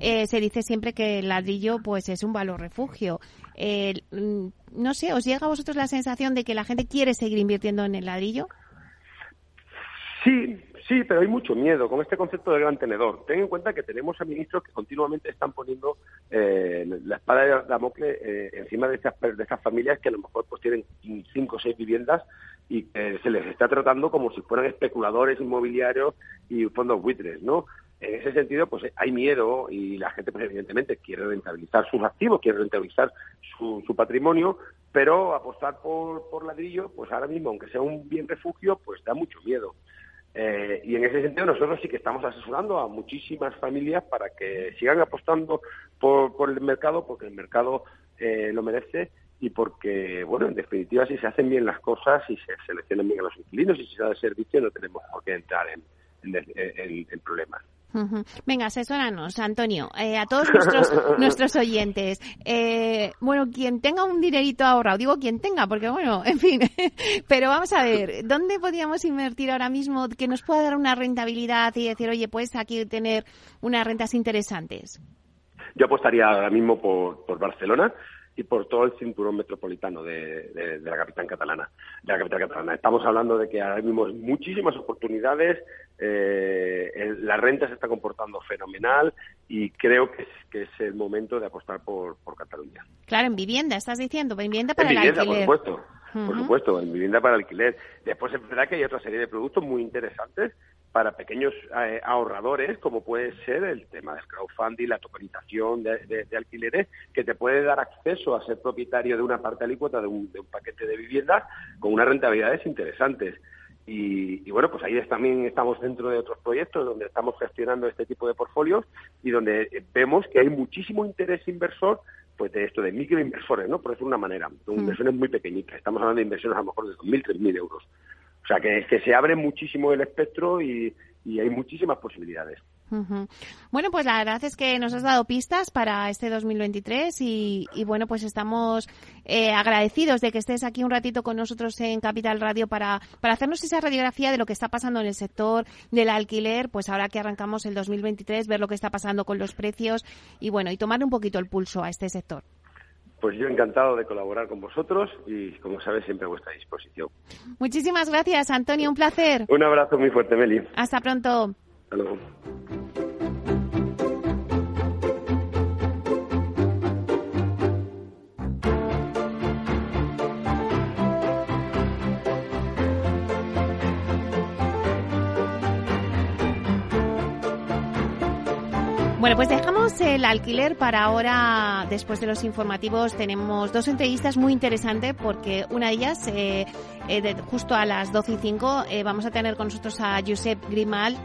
eh, se dice siempre que el ladrillo pues es un valor refugio. Eh, mm, no sé, ¿os llega a vosotros la sensación de que la gente quiere seguir invirtiendo en el ladrillo? Sí, sí, pero hay mucho miedo con este concepto de gran tenedor. Ten en cuenta que tenemos a ministros que continuamente están poniendo eh, la espada de Damocles eh, encima de estas, de estas familias que a lo mejor pues tienen cinco o seis viviendas y que se les está tratando como si fueran especuladores inmobiliarios y fondos buitres, ¿no? En ese sentido, pues hay miedo y la gente, pues, evidentemente, quiere rentabilizar sus activos, quiere rentabilizar su, su patrimonio, pero apostar por, por ladrillo, pues ahora mismo, aunque sea un bien refugio, pues da mucho miedo. Eh, y en ese sentido nosotros sí que estamos asesorando a muchísimas familias para que sigan apostando por, por el mercado, porque el mercado eh, lo merece y porque, bueno, en definitiva, si se hacen bien las cosas, si se seleccionan bien a los inquilinos y si se da el servicio, no tenemos por qué entrar en, en, en problemas. Venga, asesóranos, Antonio, eh, a todos nuestros, *laughs* nuestros oyentes. Eh, bueno, quien tenga un dinerito ahorrado, digo quien tenga, porque bueno, en fin, *laughs* pero vamos a ver, ¿dónde podríamos invertir ahora mismo que nos pueda dar una rentabilidad y decir, oye, pues aquí tener unas rentas interesantes? Yo apostaría ahora mismo por, por Barcelona y por todo el cinturón metropolitano de, la capital catalana. De la capital catalana. Estamos hablando de que ahora mismo hay muchísimas oportunidades, eh, la renta se está comportando fenomenal y creo que es, que es el momento de apostar por, por Cataluña. Claro, en vivienda, estás diciendo, vivienda para en el vivienda, alquiler. Por supuesto, por supuesto, en vivienda para alquiler. Después es verdad que hay otra serie de productos muy interesantes para pequeños eh, ahorradores, como puede ser el tema del crowdfunding, la tokenización de, alquileres, que te puede dar acceso a ser propietario de una parte alícuota de un, de un paquete de viviendas con unas rentabilidades interesantes. Y, bueno, pues ahí también estamos dentro de otros proyectos donde estamos gestionando este tipo de portfolios y donde vemos que hay muchísimo interés inversor pues de esto, de microinversores, ¿no? Por decirlo de una manera, mm. inversiones muy pequeñitas. Estamos hablando de inversiones a lo mejor de 2.000, 3.000 euros. O sea, que, se abre muchísimo el espectro y, hay muchísimas posibilidades. Bueno, pues la verdad es que nos has dado pistas para este 2023 y, y bueno, pues estamos eh, agradecidos de que estés aquí un ratito con nosotros en Capital Radio para, para hacernos esa radiografía de lo que está pasando en el sector del alquiler, pues ahora que arrancamos el 2023, ver lo que está pasando con los precios y bueno, y tomar un poquito el pulso a este sector. Pues yo encantado de colaborar con vosotros y, como sabes, siempre a vuestra disposición. Muchísimas gracias, Antonio. Un placer. Un abrazo muy fuerte, Meli. Hasta pronto. Hasta luego. Bueno, pues dejamos el alquiler para ahora, después de los informativos, tenemos dos entrevistas muy interesantes porque una de ellas, eh, eh, justo a las 12 y 5, eh, vamos a tener con nosotros a Josep Grimal,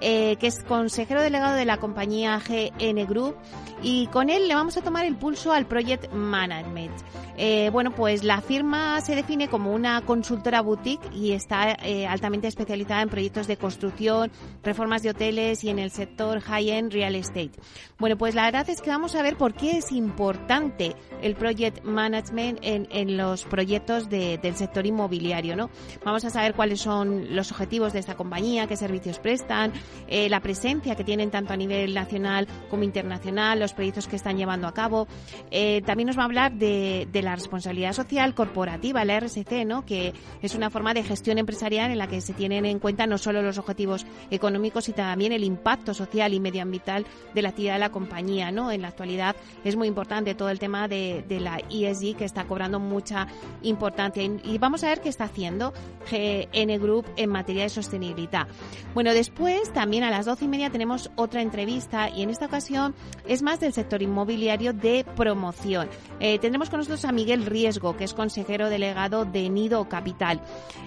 que es consejero delegado de la compañía GN Group y con él le vamos a tomar el pulso al Project Management. Eh, bueno, pues la firma se define como una consultora boutique y está eh, altamente especializada en proyectos de construcción, reformas de hoteles y en el sector high-end real estate. Bueno, pues la verdad es que vamos a ver por qué es importante el project management en, los proyectos del sector inmobiliario, ¿no? Vamos a saber cuáles son los objetivos de esta compañía, qué servicios prestan, eh, la presencia que tienen tanto a nivel nacional como internacional, los proyectos que están llevando a cabo. Eh, también nos va a hablar de, la responsabilidad social corporativa, la RSC, ¿no? que es una forma de gestión empresarial en la que se tienen en cuenta no solo los objetivos económicos, sino también el impacto social y medioambiental de la actividad de la compañía. ¿no? En la actualidad es muy importante todo el tema de, de la ESG que está cobrando mucha importancia. Y vamos a ver qué está haciendo GN Group en materia de sostenibilidad. Bueno, después también a las doce y media tenemos otra entrevista y en esta ocasión es más del sector inmobiliario de promoción. Eh, tendremos con nosotros a Miguel Riesgo, que es consejero delegado de Nido Capital.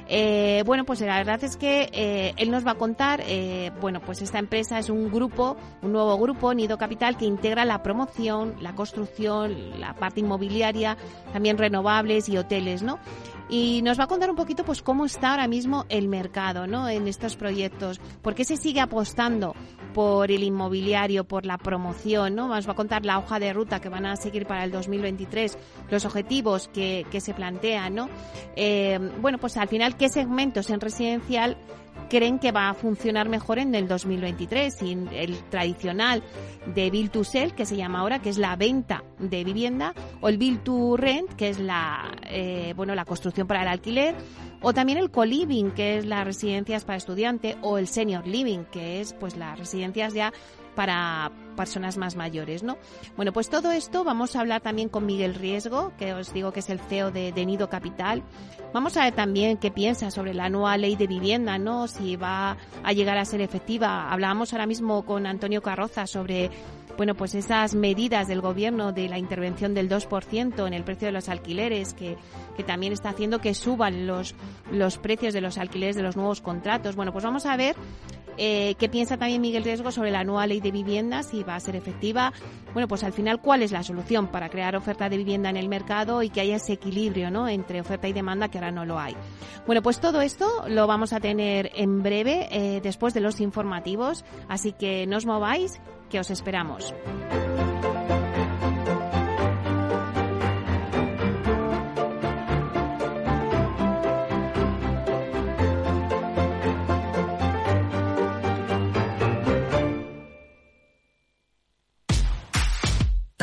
Eh, bueno, pues la verdad es que eh, él nos va a contar, bueno, pues esta empresa es un grupo, un nuevo grupo, Nido Capital, que integra la promoción, la construcción, la parte inmobiliaria, también renovables y hoteles, ¿no? Y nos va a contar un poquito pues cómo está ahora mismo el mercado ¿no? en estos proyectos, por qué se sigue apostando por el inmobiliario, por la promoción, ¿no? Nos va a contar la hoja de ruta que van a seguir para el 2023, los objetivos que, que se plantean, ¿no? Eh, bueno, pues al final, ¿qué segmentos en residencial creen que va a funcionar mejor en el 2023 sin el tradicional de Bill to Sell, que se llama ahora, que es la venta de vivienda, o el Bill to Rent, que es la, eh, bueno, la construcción para el alquiler, o también el co-living, que es las residencias para estudiante, o el senior living, que es pues las residencias ya para personas más mayores, ¿no? Bueno, pues todo esto vamos a hablar también con Miguel Riesgo, que os digo que es el CEO de, de Nido Capital. Vamos a ver también qué piensa sobre la nueva ley de vivienda, ¿no? Si va a llegar a ser efectiva. Hablábamos ahora mismo con Antonio Carroza sobre bueno, pues esas medidas del gobierno de la intervención del 2% en el precio de los alquileres, que, que también está haciendo que suban los, los precios de los alquileres de los nuevos contratos. Bueno, pues vamos a ver eh, ¿Qué piensa también Miguel Riesgo sobre la nueva ley de vivienda? Si va a ser efectiva. Bueno, pues al final, ¿cuál es la solución para crear oferta de vivienda en el mercado y que haya ese equilibrio ¿no? entre oferta y demanda que ahora no lo hay? Bueno, pues todo esto lo vamos a tener en breve, eh, después de los informativos. Así que no os mováis, que os esperamos.